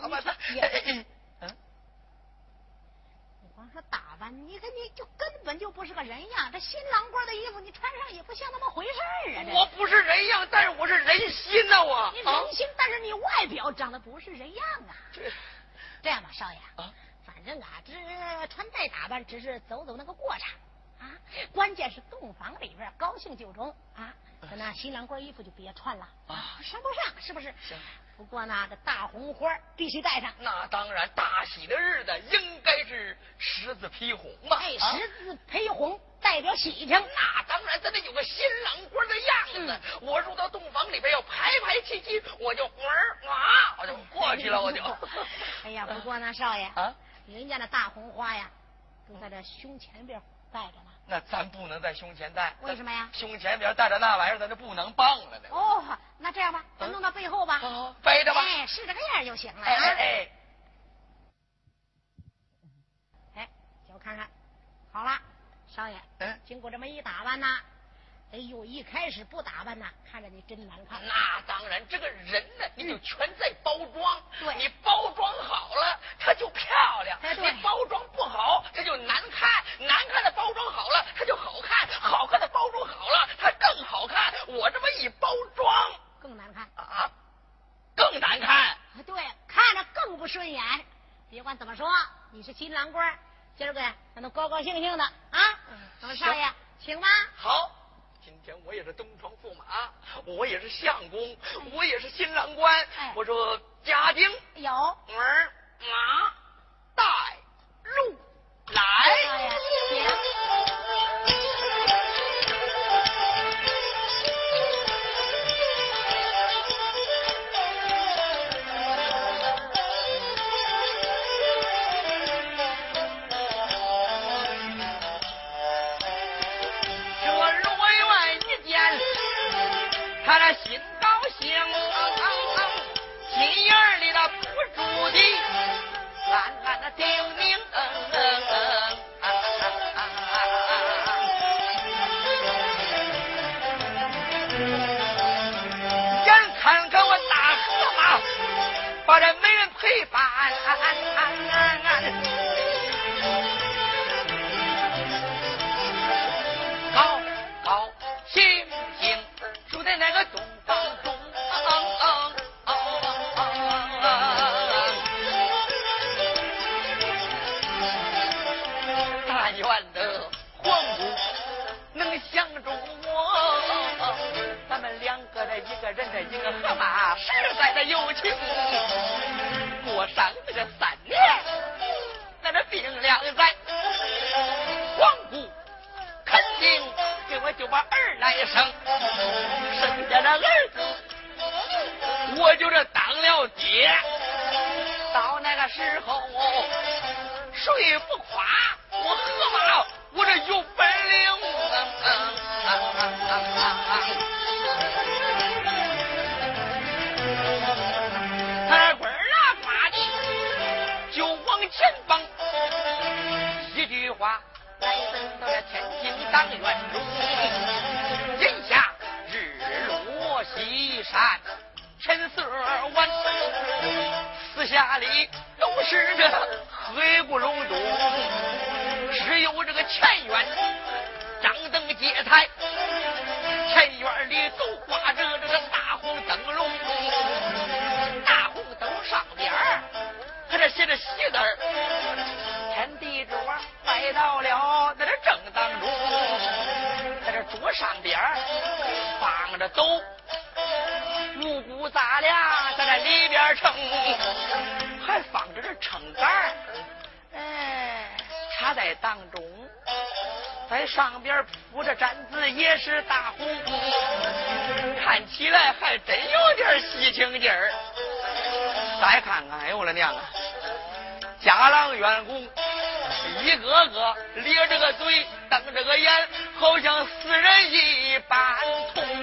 打扮他。嗯，你光说打扮，你看你就根本就不是个人样。这新郎官的衣服你穿上也不像那么回事儿啊！我不是人样，但是我是人心呐！我你人心，但是你外表长得不是人样啊！这这样吧，少爷啊，反正啊，这穿戴打扮只是走走那个过场啊，关键是洞房里边高兴就中啊。那新郎官衣服就别穿了啊，上不上？是不是？行。不过呢，这大红花必须戴上。那当然，大喜的日子应该是十字披红嘛。哎，十字披红代表喜庆。那当然，咱得有个新郎官的样子。我入到洞房里边要排排齐齐，我就儿啊，我就过去了，我就。哎呀，不过呢，少爷啊，人家那大红花呀，都在这胸前边戴着呢。那咱不能在胸前戴，为什么呀？胸前边戴着那玩意儿，咱就不能棒了呢。哦，那这样吧，咱弄到背后吧，背着吧，哎，是这个样就行了。哎哎哎，叫我看看，好了，少爷，嗯，经过这么一打扮呢。哎呦，一开始不打扮呐，看着你真难看。那当然，这个人呢，你就全在包装。对，你包装好了，他就漂亮；你包装不好，他就难看。难看的包装好了，他就好看；好看的包装好了，他更好看。我这么一包装，更难看啊，更难看。对，看着更不顺眼。别管怎么说，郎官，今儿个咱都高高兴兴的啊。咱们少爷，请吧。好。今天我也是东床驸马，我也是相公，我也是新郎官。我说家丁有儿马走五谷杂粮在那里边称还放着这秤杆哎插在当中在上边铺着毡子也是大红看起来还真有点喜庆劲儿。再看看哎呦我的娘啊家郎员工一个个咧着个嘴瞪着个眼好像死人一般痛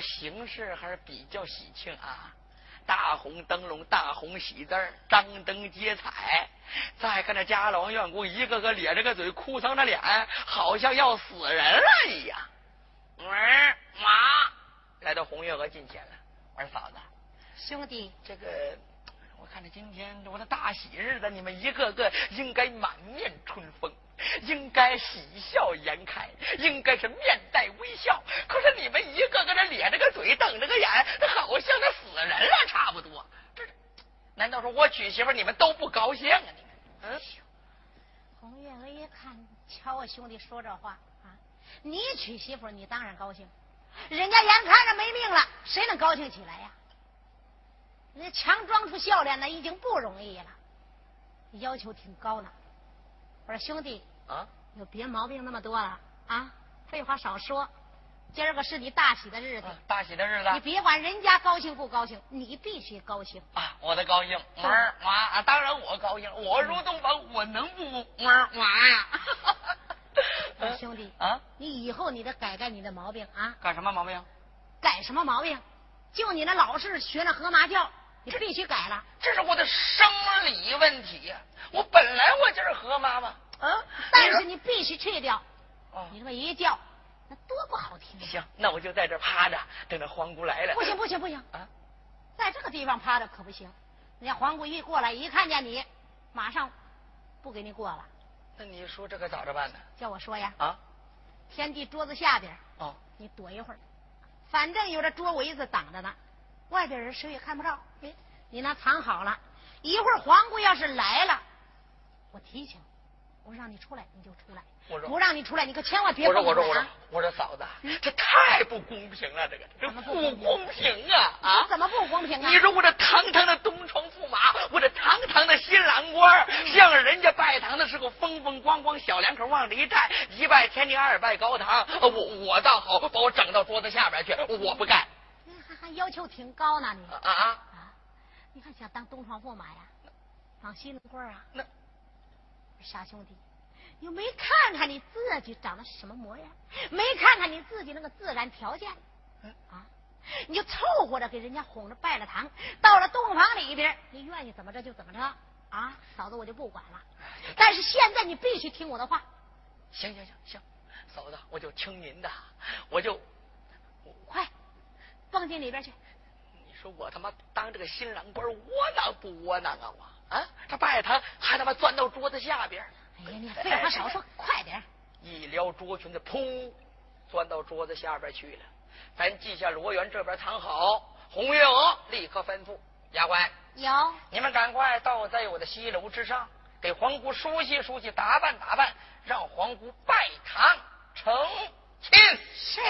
形式还是比较喜庆啊，大红灯笼，大红喜字张灯结彩。再看这家老王员工一个个咧着个嘴，哭丧着脸，好像要死人了一样。儿妈来到红月娥近前了。我说嫂子，兄弟，这个我看着今天我的大喜日子，你们一个个应该满面春风，应该喜笑颜开，应该是面带微笑。可是你们一个个这咧着个嘴，瞪着个眼，好像那死人了差不多。这难道说我娶媳妇你们都不高兴啊？你们，嗯？红月娥一看，瞧我兄弟说这话啊，你娶媳妇你当然高兴。人家眼看着没命了，谁能高兴起来呀？那强装出笑脸，那已经不容易了，要求挺高呢。我说兄弟啊，有别毛病那么多了啊？废话少说，今儿个是你大喜的日子，大喜的日子，你别管人家高兴不高兴，你必须高兴啊！我的高兴，妈妈啊！当然我高兴，我入洞房，我能不哇哇呀？兄弟啊，你以后你得改改你的毛病啊！改什么毛病？改什么毛病？就你那老是学那河马叫，你必须改了。这是我的生理问题呀！我本来我就是何妈妈，啊！但是你必须去掉。哦，你这么一叫，那多不好听。行，那我就在这趴着，等着皇姑来了。不行不行不行啊！在这个地方趴着可不行。人家皇姑一过来，一看见你，马上不给你过了。那你说这可咋着办呢？叫我说呀！啊，天地桌子下边哦，你躲一会儿，反正有这桌围子挡着呢，外边人谁也看不着。哎，你那藏好了，一会儿皇姑要是来了，我提醒，我让你出来你就出来。我说不让你出来，你可千万别我说我说我说我说嫂子，这太不公平了，这个这不公平啊啊！怎么不公平啊？你说我这堂堂的东床驸马，我这堂堂的新郎官，向人家拜堂的时候风风光光，小两口往里站，一拜天地，二拜高堂。我我倒好，把我整到桌子下边去，我不干。你还还要求挺高呢，你啊啊啊！你还想当东床驸马呀？当新郎官啊？那傻兄弟。你没看看你自己长得什么模样，没看看你自己那个自然条件，啊，你就凑合着给人家哄着拜了堂，到了洞房里边，你愿意怎么着就怎么着，啊，嫂子我就不管了。但是现在你必须听我的话。行行行行，嫂子我就听您的，我就快蹦进里边去。你说我他妈当这个新郎官窝囊不窝囊啊我啊，这拜堂还他妈钻到桌子下边。哎呀，你废话少说，快点！一撩桌裙子，噗，钻到桌子下边去了。咱记下罗元这边藏好。红月娥立刻吩咐丫鬟：有，你们赶快到在我的西楼之上，给皇姑梳洗梳洗，打扮打扮，让皇姑拜堂成亲。是。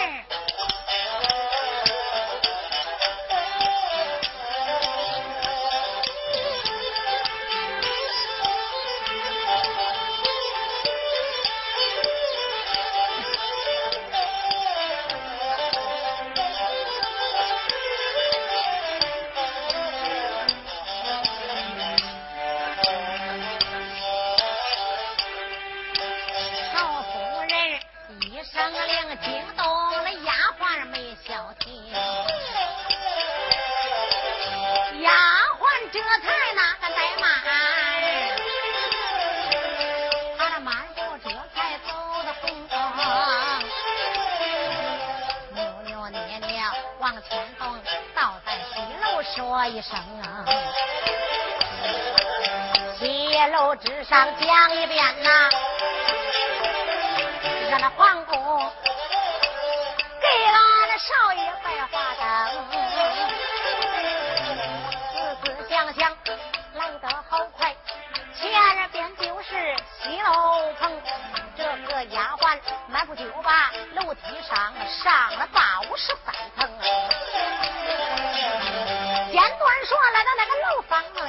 说来到那个楼房内，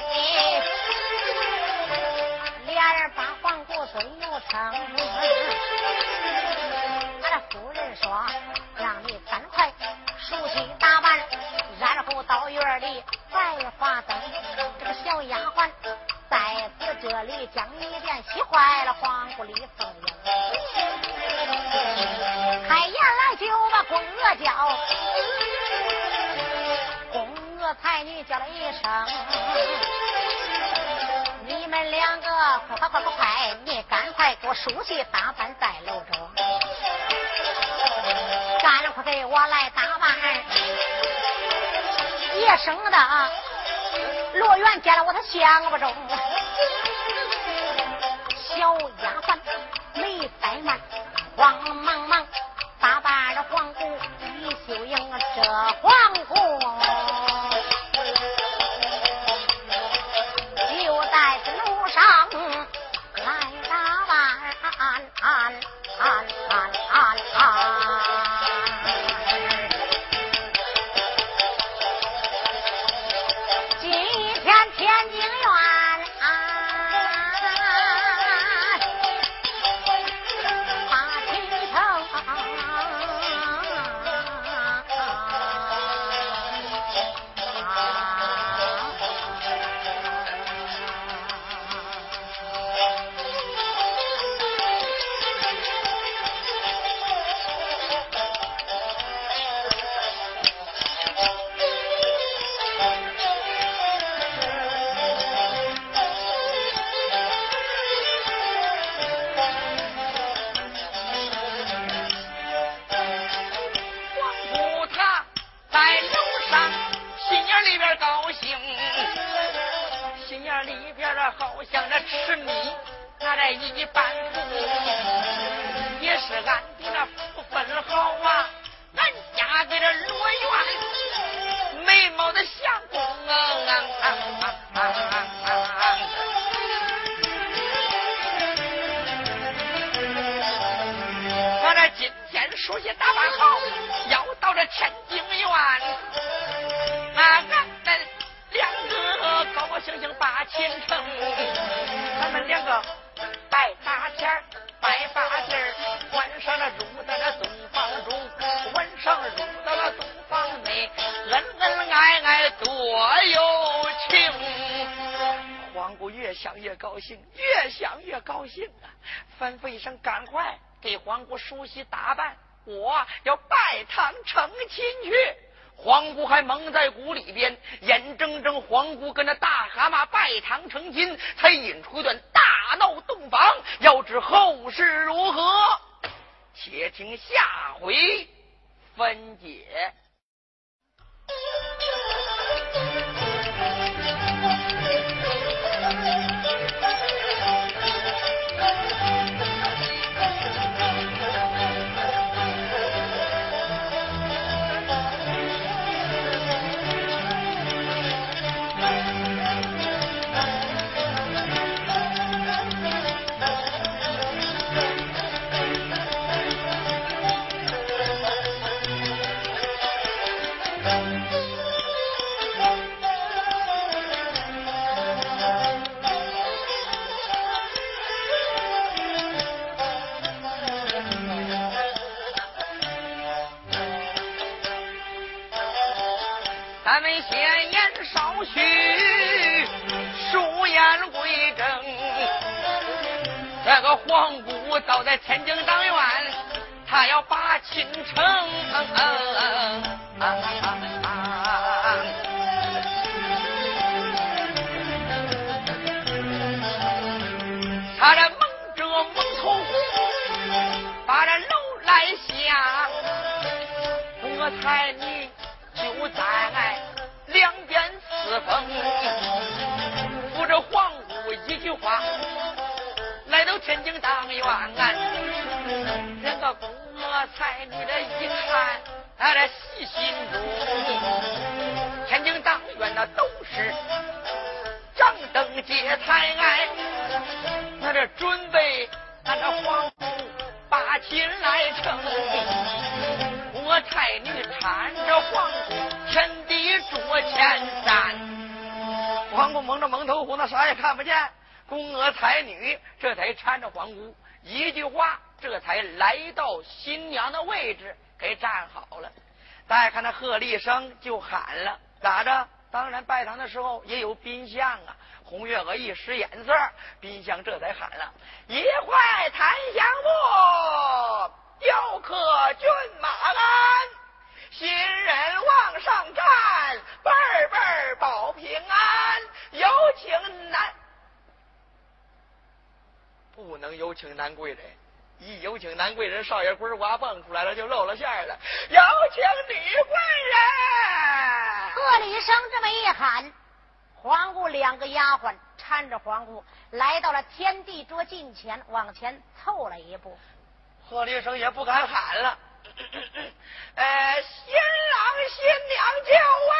俩人把黄姑尊又称。俺的夫人说，让你赶快梳洗打扮，然后到院里摆花灯。这个小丫鬟在此这里将你便洗坏了黄姑李凤英，开言来就把宫娥叫。才女叫了一声，你们两个快快快快快，你赶快给我梳洗打扮在楼中。赶快给我来打扮。也省得啊，罗元见了我他想不中。小丫鬟没怠慢，慌忙想越高兴，越想越高兴啊！吩咐一声，赶快给皇姑梳洗打扮，我要拜堂成亲去。皇姑还蒙在鼓里边，眼睁睁皇姑跟着大蛤蟆拜堂成亲，才引出一段大闹洞房。要知后事如何，且听下回分解。闲言少叙，数言归正。这个皇姑倒在天津当院，他要把亲城。他这蒙遮蒙头虎，把这楼来下，我猜你就在。扶着皇姑一句话。来到天津当院，两个宫娥才女的一看，他这喜心中。天津当院那都是张灯结彩，那这准备那这皇姑把亲来成。我才女搀着皇姑，天地桌前站。皇姑蒙着蒙头糊，那啥也看不见。宫娥才女这才搀着皇姑，一句话，这才来到新娘的位置，给站好了。再看那贺立生就喊了：“咋着？当然拜堂的时候也有宾相啊！”红月娥一使眼色，宾相这才喊了：“一块檀香木，雕刻骏马鞍，新人往上站，辈辈保平安。有请南。”不能有请男贵人，一有请南贵人少爷龟娃蹦出来了，就露了馅了。有请女贵人。贺礼生这么一喊，皇姑两个丫鬟搀着皇姑来到了天地桌近前，往前凑了一步。贺礼生也不敢喊了。呃，新郎新娘就位。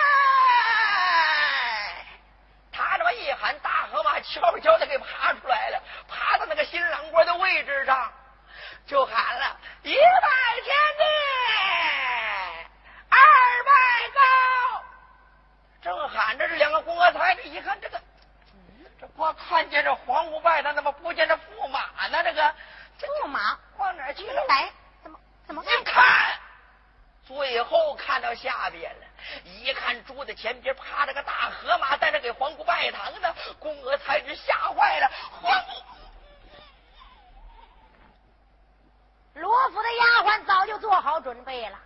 他这么一喊，大河马悄悄的给爬出来了，爬到那个新郎官的位置上，就喊了一拜天地，二拜高。正喊着，这两个公娥才这一看，这个这光看见这黄姑拜，他怎么不见这驸马呢？这个驸马往哪去了？来，怎么怎么一看？最后看到下边了，一看桌子前边趴着个大河马，在那给皇姑拜堂呢。宫娥才知吓坏了，皇姑。罗府的丫鬟早就做好准备了，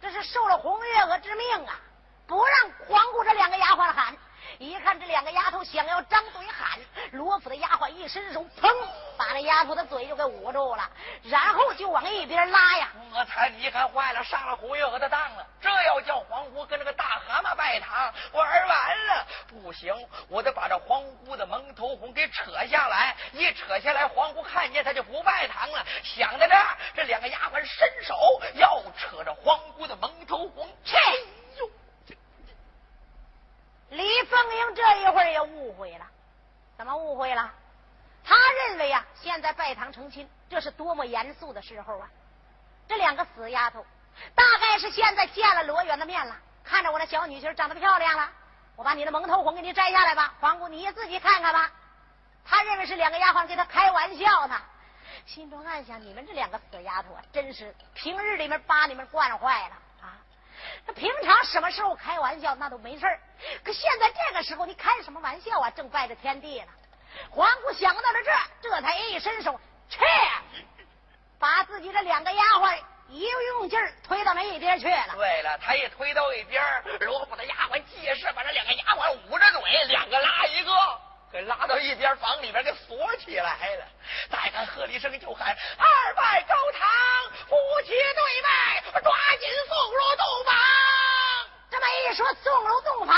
这是受了红月娥之命啊，不让皇姑这两个丫鬟喊。一看这两个丫头想要张嘴喊，罗府的丫鬟一伸手，砰，把那丫头的嘴就给捂住了，然后就往一边拉呀。我才你看坏了，上了红月娥的当了。这要叫黄姑跟那个大蛤蟆拜堂，玩完了不行，我得把这黄姑的蒙头红给扯下来。一扯下来，黄姑看见他就不拜堂了。想到这儿，这两个丫鬟伸手要扯着黄姑的蒙头红，切！李凤英这一会儿也误会了，怎么误会了？他认为啊，现在拜堂成亲，这是多么严肃的时候啊！这两个死丫头，大概是现在见了罗元的面了，看着我的小女婿长得漂亮了，我把你的蒙头红给你摘下来吧，皇姑你也自己看看吧。他认为是两个丫鬟给他开玩笑呢，心中暗想：你们这两个死丫头啊，真是平日里面把你们惯坏了啊。他平常什么时候开玩笑那都没事可现在这个时候你开什么玩笑啊？正拜着天地呢。皇姑想到了这，这才一伸手，切，把自己的两个丫鬟一用劲儿推到那一边去了。对了，他一推到一边，罗府的丫鬟借势把这两个丫鬟捂着嘴，两个拉一个，给拉到一边房里边给锁起来了。再看贺立生就喊二拜高堂，夫妻对拜，抓紧送入洞房。这么一说，送入洞房，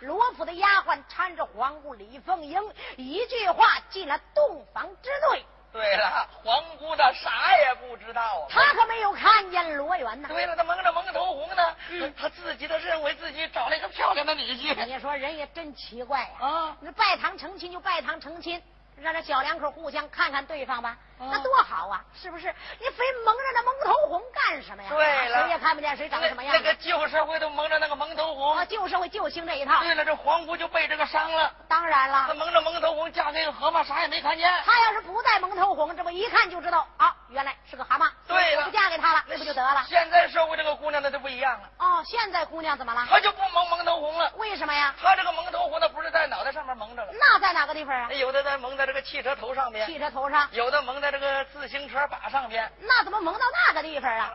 罗府的丫鬟搀着皇姑李凤英，一句话进了洞房之内。对了，皇姑的啥也不知道啊，他可没有看见罗元呢。对了，他蒙着蒙头红呢，他自己都认为自己找了一个漂亮的女婿。你说人也真奇怪呀！啊，那拜堂成亲就拜堂成亲。让这小两口互相看看对方吧，那多好啊！是不是？你非蒙着那蒙头红干什么呀？对了，谁也看不见谁长什么样。那个旧社会都蒙着那个蒙头红，啊旧社会就兴这一套。对了，这皇姑就被这个伤了。当然了，她蒙着蒙头红嫁给个蛤蟆，啥也没看见。她要是不戴蒙头红，这不一看就知道啊，原来是个蛤蟆。对了，不嫁给他了，那不就得了？现在社会这个姑娘那就不一样了。哦，现在姑娘怎么了？她就不蒙蒙头红了。为什么呀？她这个蒙头红，那不是在脑袋上面蒙着了。那在哪个地方啊？有的在蒙在这个汽车头上。汽车头上有的蒙在这个自行车把上边，那怎么蒙到那个地方啊？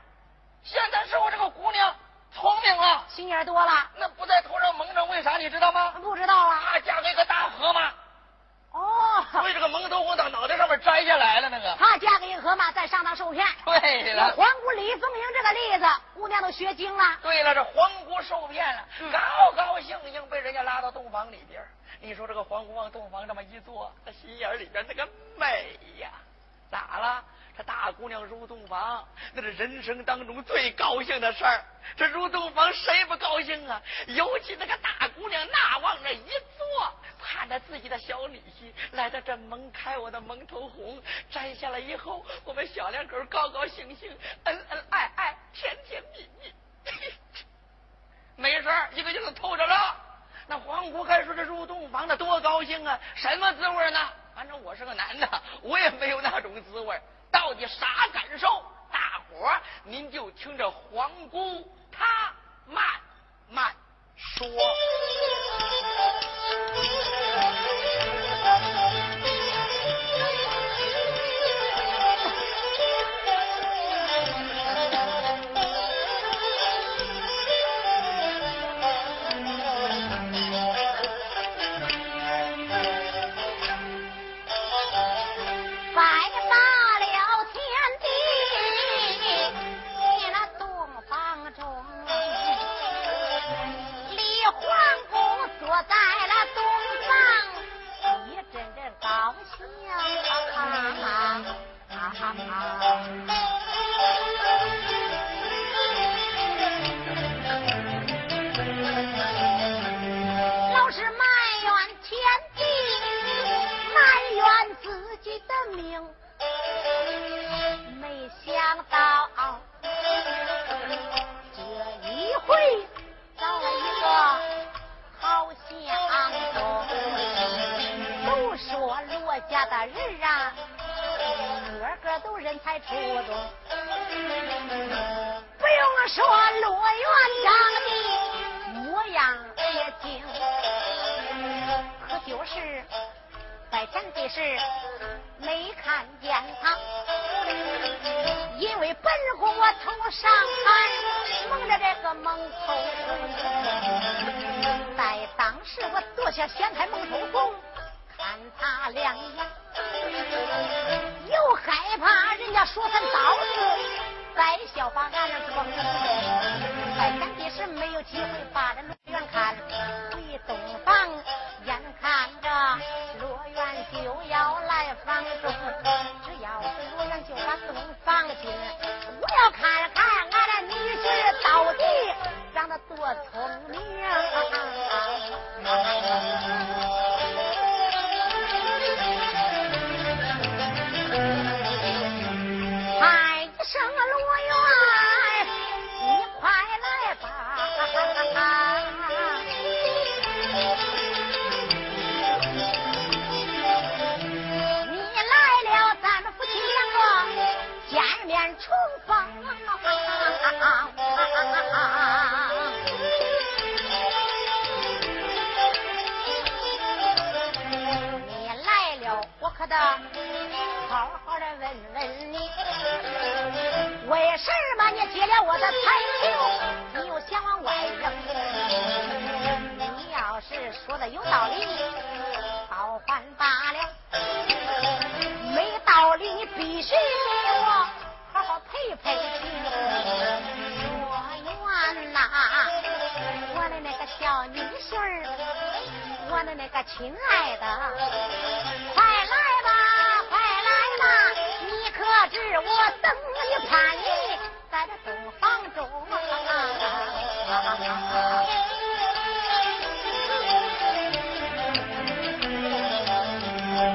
现在是我这个姑娘聪明了，心眼多了。那不在头上蒙着，为啥你知道吗？不知道啊。她嫁给个大河马。哦。所以这个蒙头红到脑袋上面摘下来了，那个。她嫁给一个河马，再上当受骗。对了。皇姑李凤英这个例子，姑娘都学精了。对了，这皇姑受骗了，高高兴兴被人家拉到洞房里边。你说这个皇姑往洞房这么一坐，他心眼里边那个美呀，咋了？这大姑娘入洞房，那是人生当中最高兴的事儿。这入洞房谁不高兴啊？尤其那个大姑娘那往那一坐，盼着自己的小女婿来到这蒙开我的蒙头红，摘下来以后，我们小两口高高兴兴，恩恩爱爱，甜甜蜜蜜。没事一个劲儿透着乐。那皇姑还说这入洞房那多高兴啊，什么滋味呢？反正我是个男的，我也没有那种滋味。到底啥感受？大伙儿您就听着皇姑她慢慢说。有机会吧快来吧，快来吧，你可知我等你盼你，在这洞房中。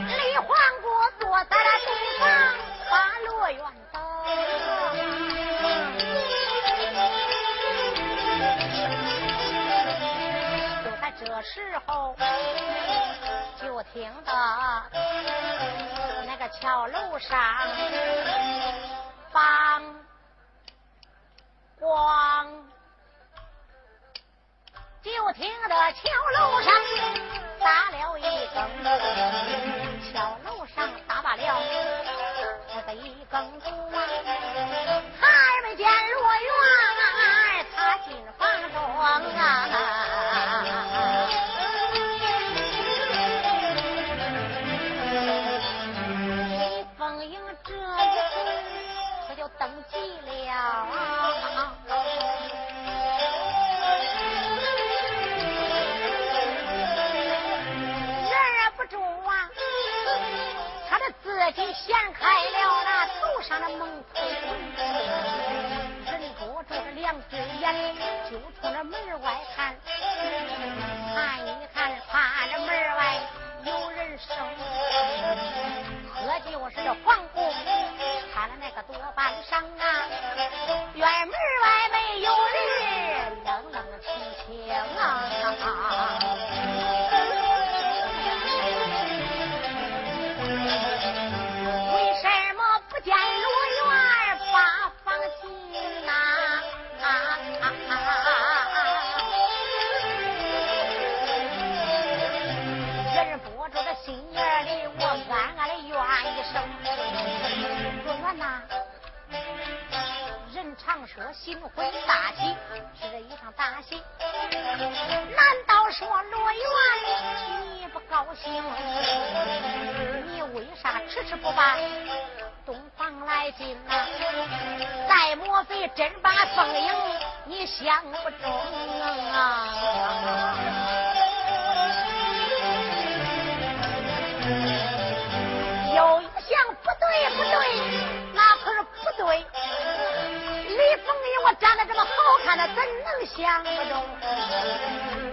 李皇姑坐在了洞房，把罗元等。这时候，不停的，那个桥楼上放光，就听得桥楼上打了一声。Chelsea. 新婚大喜是一场大喜，难道说罗元你不高兴？你为啥迟迟不把东方来进啊？再莫非真把凤英你想不中啊？有一项不对不对，那可是不对。梦里我长得这么好看的怎能相不中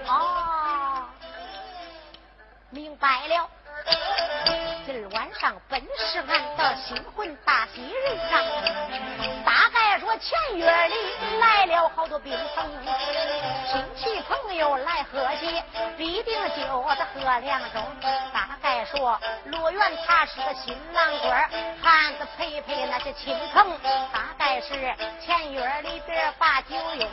哦明白了。今儿晚上本是俺的新婚大喜日大前月里来了好多宾朋，亲戚朋友来贺喜，必定就得喝两盅。大概说罗元他是个新郎官，汉子陪陪那些亲朋。大概是前月里边把酒用，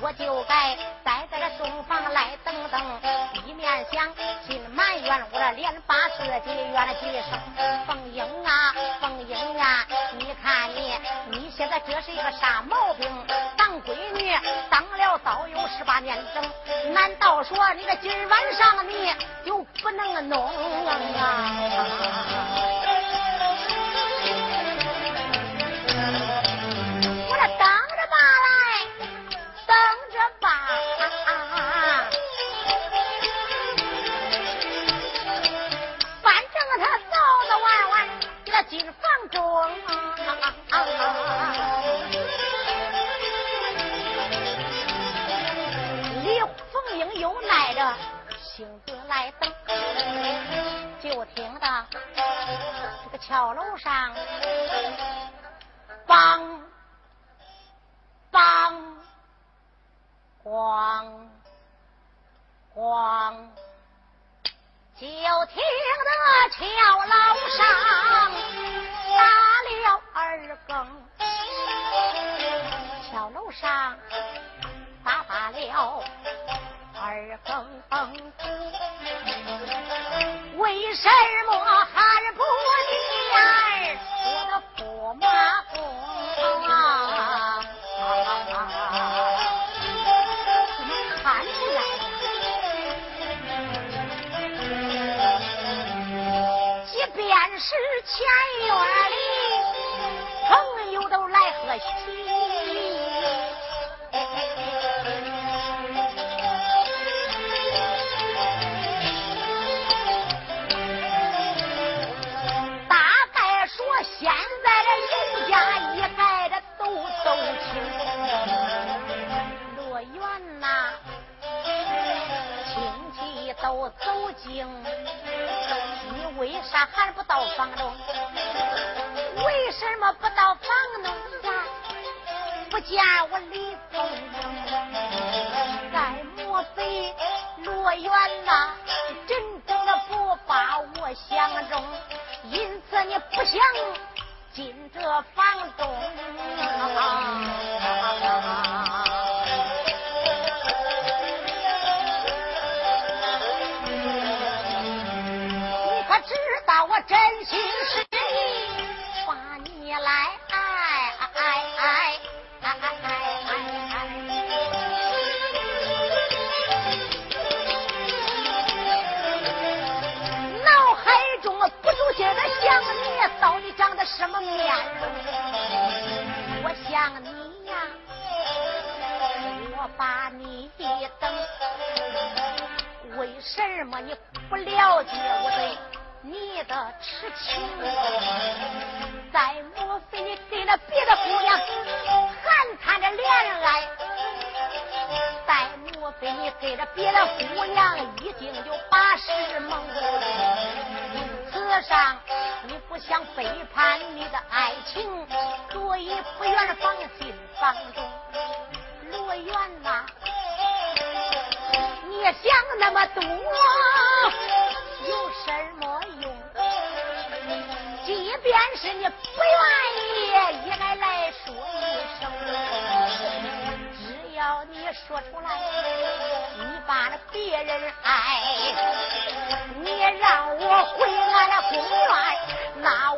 我就该待在这洞房来等等，一面想心埋怨我这连八四几怨了几声。凤英啊，凤英啊，你看你，你现在这是一个啥大毛病，当闺女当了早有十八年整，难道说你个今晚上你就不能弄啊？我这等着吧来，等着吧。反正他早早晚晚给他进房中。来等，就听到这个桥楼上，梆梆咣咣，就听得桥楼上打了二更，桥楼上。打罢了二更，为什么还不见我的驸马公啊？怎么看出来了？即便是前院里朋友都来贺喜。走进，你为啥还不到房中？为什么不到房中呀？不见我李凤英？再莫非罗元呐，真正的。不把我相中？因此你不想今这房东，你可知道我真心实。什么面容？我想你呀，我把你等，为什么你不了解我对？你的痴情，再莫非你跟了别的姑娘。还谈着恋爱？再莫非你跟着别的姑娘已经就把事蒙？上你不想背叛你的爱情，所以不愿放进房中。罗元呐，你想那么多有什么用？即？便是你不愿意，别人爱，你让我回俺那公园，那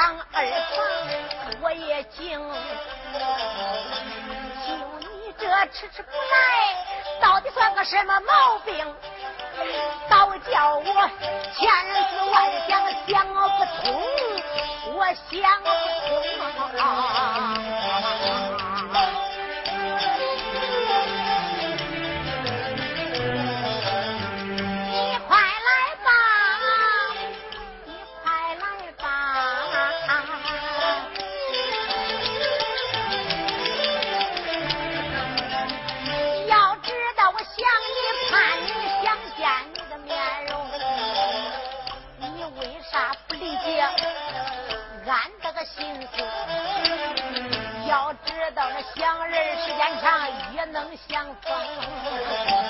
当二房，我也惊。就你这迟迟不来，到底算个什么毛病？倒叫我千思万想想不通。我想不通。场也能相逢。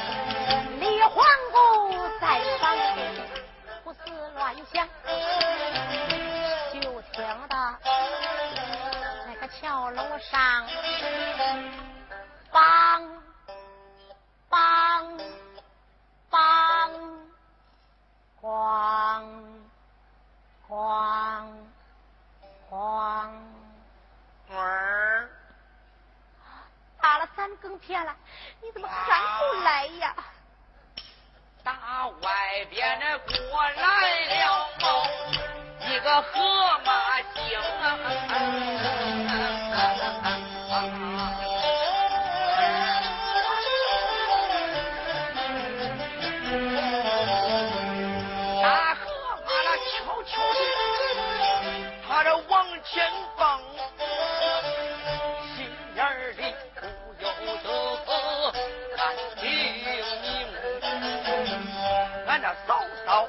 那嫂嫂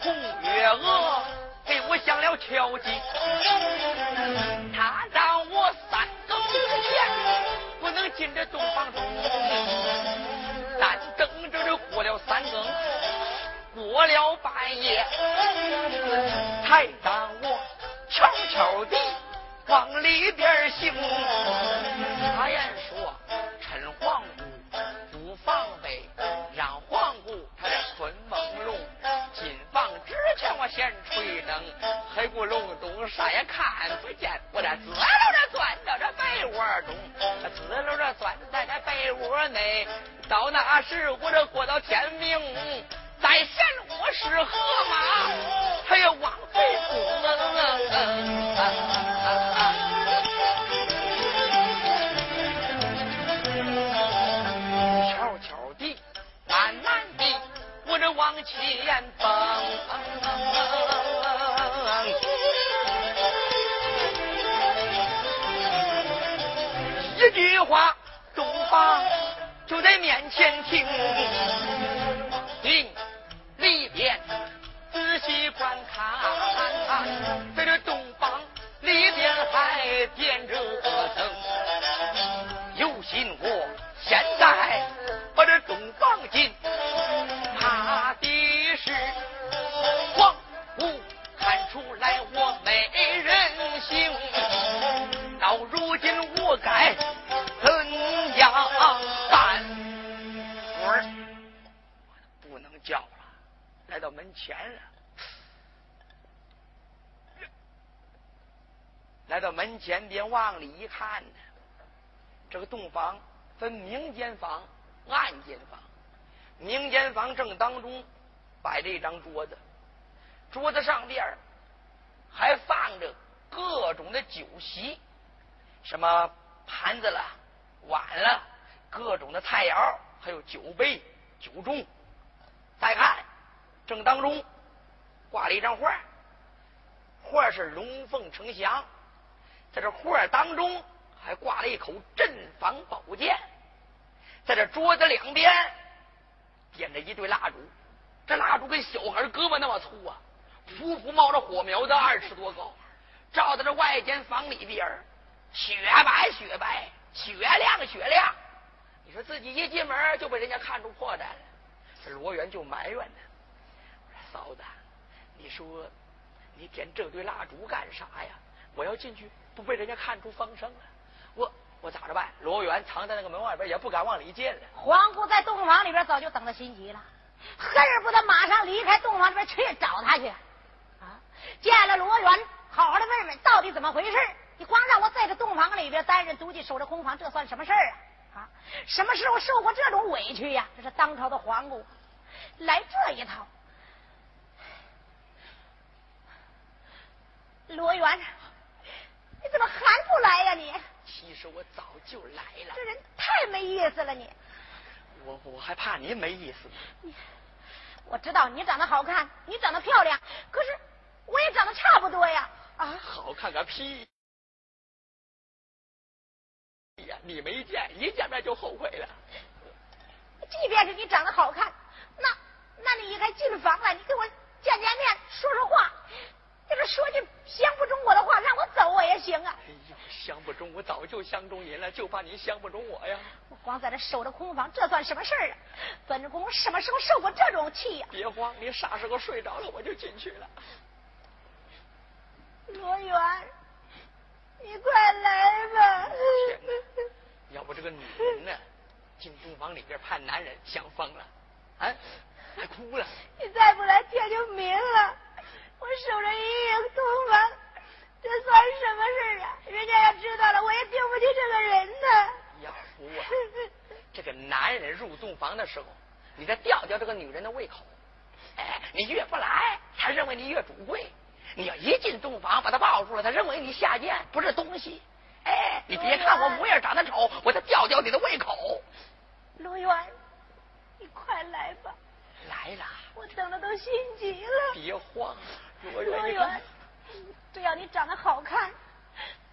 红月娥给我想了条件，她让我三更之前不能进这洞房中，但等着这过了三更，过了半夜，才让我悄悄地往里边行。哎呀前吹灯。黑咕隆咚，啥也看不见。我这滋溜着钻到这被窝中，滋溜着钻在这被窝内。到那时，我这过到天明，再嫌我是河马，他也枉费功。悄悄地，慢慢地，我这往前蹦。句话，洞房就在面前听，听里边仔细观看，在这洞房里边还点着灯，前了，来到门前边往里一看呢，这个洞房分明间房、暗间房。明间房正当中摆着一张桌子，桌子上边还放着各种的酒席，什么盘子了、碗了，各种的菜肴，还有酒杯、酒盅。再看，正当中挂了一张画，画是龙凤呈祥，在这画当中还挂了一口镇房宝剑，在这桌子两边点着一对蜡烛，这蜡烛跟小孩胳膊那么粗啊，噗噗冒着火苗子，二尺多高，照在这外间房里边，雪白雪白，雪亮雪亮。你说自己一进门就被人家看出破绽了。这罗元就埋怨呢，嫂子，你说你点这堆蜡烛干啥呀？我要进去不被人家看出风声了，我我咋着办？罗元藏在那个门外边，也不敢往里进了。皇姑在洞房里边早就等得心急了，恨不得马上离开洞房里边去找他去。啊，见了罗元，好好的问问到底怎么回事。你光让我在这洞房里边担任独骑守着空房，这算什么事儿啊？啊，什么时候受过这种委屈呀？这是当朝的皇姑来这一套，罗元，你怎么还不来呀？你其实我早就来了。这人太没意思了，你。我我还怕你没意思。你，我知道你长得好看，你长得漂亮，可是我也长得差不多呀。啊，好看个屁！哎呀，你没见，一见面就后悔了。即便是你长得好看，那那你应该进房来，你跟我见见面，说说话。你这说句相不中我的话，让我走我也行啊。哎呦，相不中我早就相中您了，就怕您相不中我呀。我光在这守着空房，这算什么事儿啊？孙志公什么时候受过这种气呀？别慌，你啥时候睡着了，我就进去了。罗元，你快来吧！天哪，要不这个女人呢，进洞房里边盼男人，想疯了，啊，还哭了。你再不来，天就明了。我守着一夜洞房，这算什么事啊？人家要知道了，我也丢不起这个人呢。要不啊，这个男人入洞房的时候，你得吊吊这个女人的胃口。哎，你越不来，他认为你越主贵。你要一进洞房把他抱住了，他认为你下贱，不是东西。哎，你别看我模样长得丑，我得吊吊你的胃口。罗元，你快来吧。来了。我等的都心急了。别慌，罗元，只要你长得好看，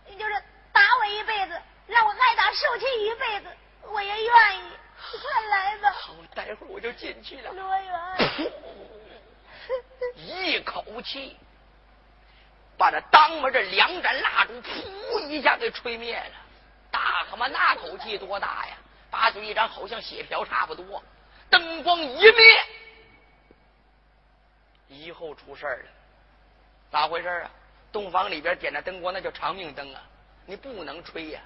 你就是打我一辈子，让我挨打受气一辈子，我也愿意。快来吧。好，待会儿我就进去了。罗元，一口气。把这当门这两盏蜡烛噗一下给吹灭了，大他妈那口气多大呀！把嘴一张，好像血瓢差不多。灯光一灭，以后出事了，咋回事啊？洞房里边点着灯光，那叫长命灯啊，你不能吹呀！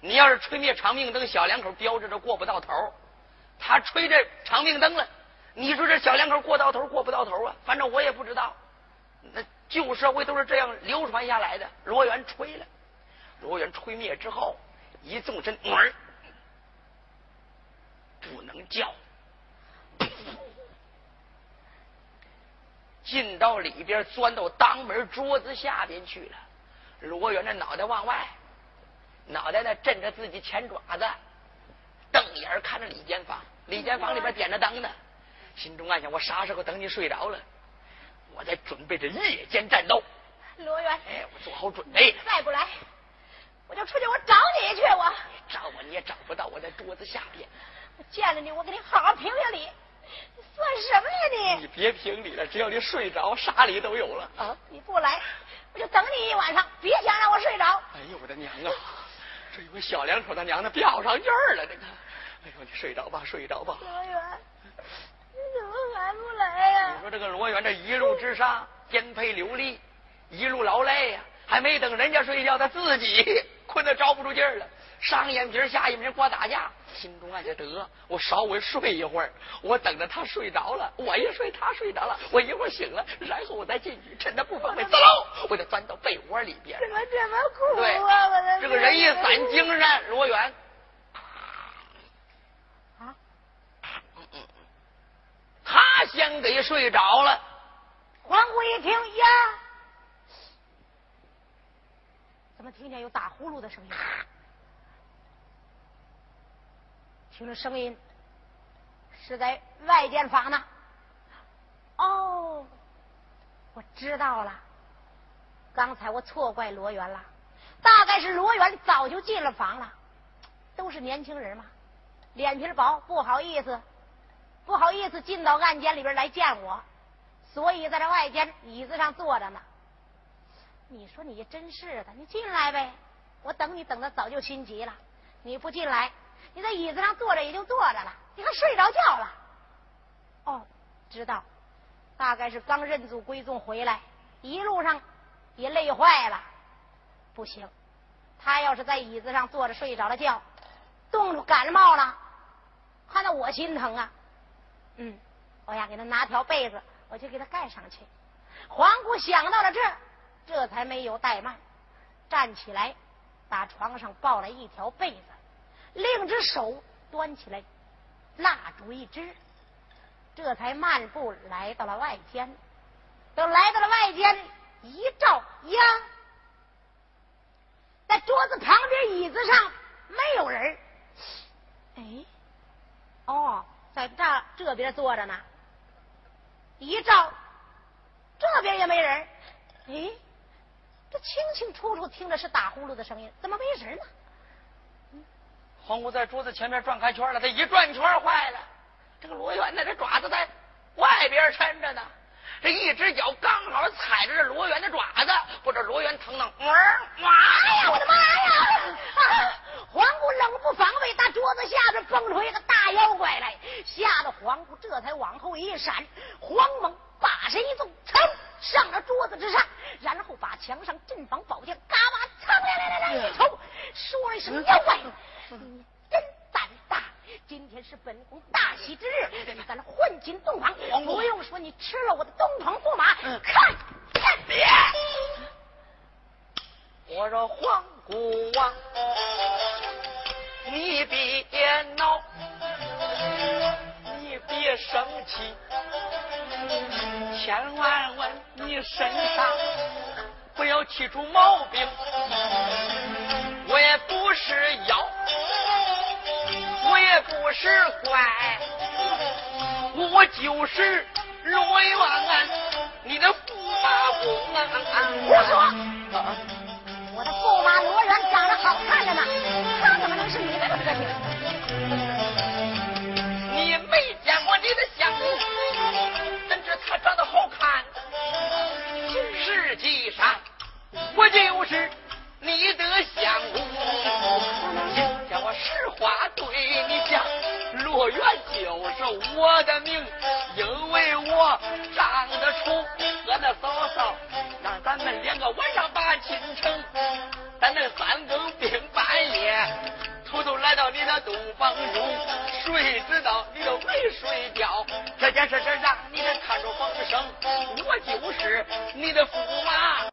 你要是吹灭长命灯，小两口标志着过不到头。他吹这长命灯了，你说这小两口过到头过不到头啊？反正我也不知道。那旧社会都是这样流传下来的。罗元吹了，罗元吹灭之后，一纵身门不能叫，进到里边，钻到当门桌子下边去了。罗元的脑袋往外，脑袋呢枕着自己前爪子，瞪眼看着里间房。里间房里边点着灯呢，心中暗想：我啥时候等你睡着了？我在准备着夜间战斗，罗元，哎，我做好准备。再不来，我就出去，我找你去。我找我你也找不到，我在桌子下边。我见了你，我给你好好评评理。你算什么呀你？你别评理了，只要你睡着，啥理都有了啊！你不来，我就等你一晚上，别想让我睡着。哎呦我的娘啊！这有个小两口他娘的飙上劲儿了，这个。哎呦，你睡着吧，睡着吧。罗元。你怎么还不来呀？你说这个罗元这一路之上颠沛流离，一路劳累呀，还没等人家睡觉，他自己困得着不住劲儿了，上眼皮下眼皮光打架，心中暗想得我稍微睡一会儿，我等着他睡着了，我一睡他睡着了，我一会儿醒了，然后我再进去，趁他不防备，走，我就钻到被窝里边。怎么这么苦啊？我的这个人一散精神，罗元。他先给睡着了，黄姑一听呀，怎么听见有打呼噜的声音？听声音是在外间房呢。哦，我知道了，刚才我错怪罗元了，大概是罗元早就进了房了。都是年轻人嘛，脸皮薄，不好意思。不好意思，进到暗间里边来见我，所以在这外间椅子上坐着呢。你说你真是的，你进来呗，我等你等的早就心急了。你不进来，你在椅子上坐着也就坐着了，你还睡着觉了。哦，知道，大概是刚认祖归宗回来，一路上也累坏了。不行，他要是在椅子上坐着睡着了觉，冻着感冒了，看到我心疼啊。嗯，我呀，给他拿条被子，我就给他盖上去。皇姑想到了这，这才没有怠慢，站起来，把床上抱了一条被子，另只手端起来蜡烛一支，这才漫步来到了外间。等来到了外间，一照呀，在桌子旁边椅子上没有人哎，哦，在这这边坐着呢。一照，这边也没人哎，这清清楚楚听着是打呼噜的声音，怎么没人呢？黄姑在桌子前面转开圈了，他一转圈坏了，这个罗元呢，这爪子在外边抻着呢。这一只脚刚好踩着这罗元的爪子，不知罗元疼疼，妈呀，我的妈呀！啊黄姑冷不防备，大桌子下边蹦出一个大妖怪来，吓得黄姑这才往后一闪，黄猛把身一纵，噌上了桌子之上，然后把墙上镇房宝剑嘎巴噌来来来来一抽，说了一声妖怪，你真胆大。今天是本宫大喜之日，你敢混进洞房？不用说，你吃了我的东床驸马，看，别！我说黄姑王，你别闹，你别生气，千万万你身上不要气出毛病，我也不是妖。不是怪，我就是罗元，你的驸马公啊！胡说！我的驸马罗元长得好看着呢，他怎么能是你的？你没见过你的相公，怎知他长得好看？实际上，我就是你的相公。实话对你讲，罗元就是。我的名，因为我长得丑，和那嫂嫂让咱们两个晚上把亲成，咱那三更并半夜偷偷来到你的洞房中，谁知道你都没睡觉，这件事这让你看着风声，我就是你的驸马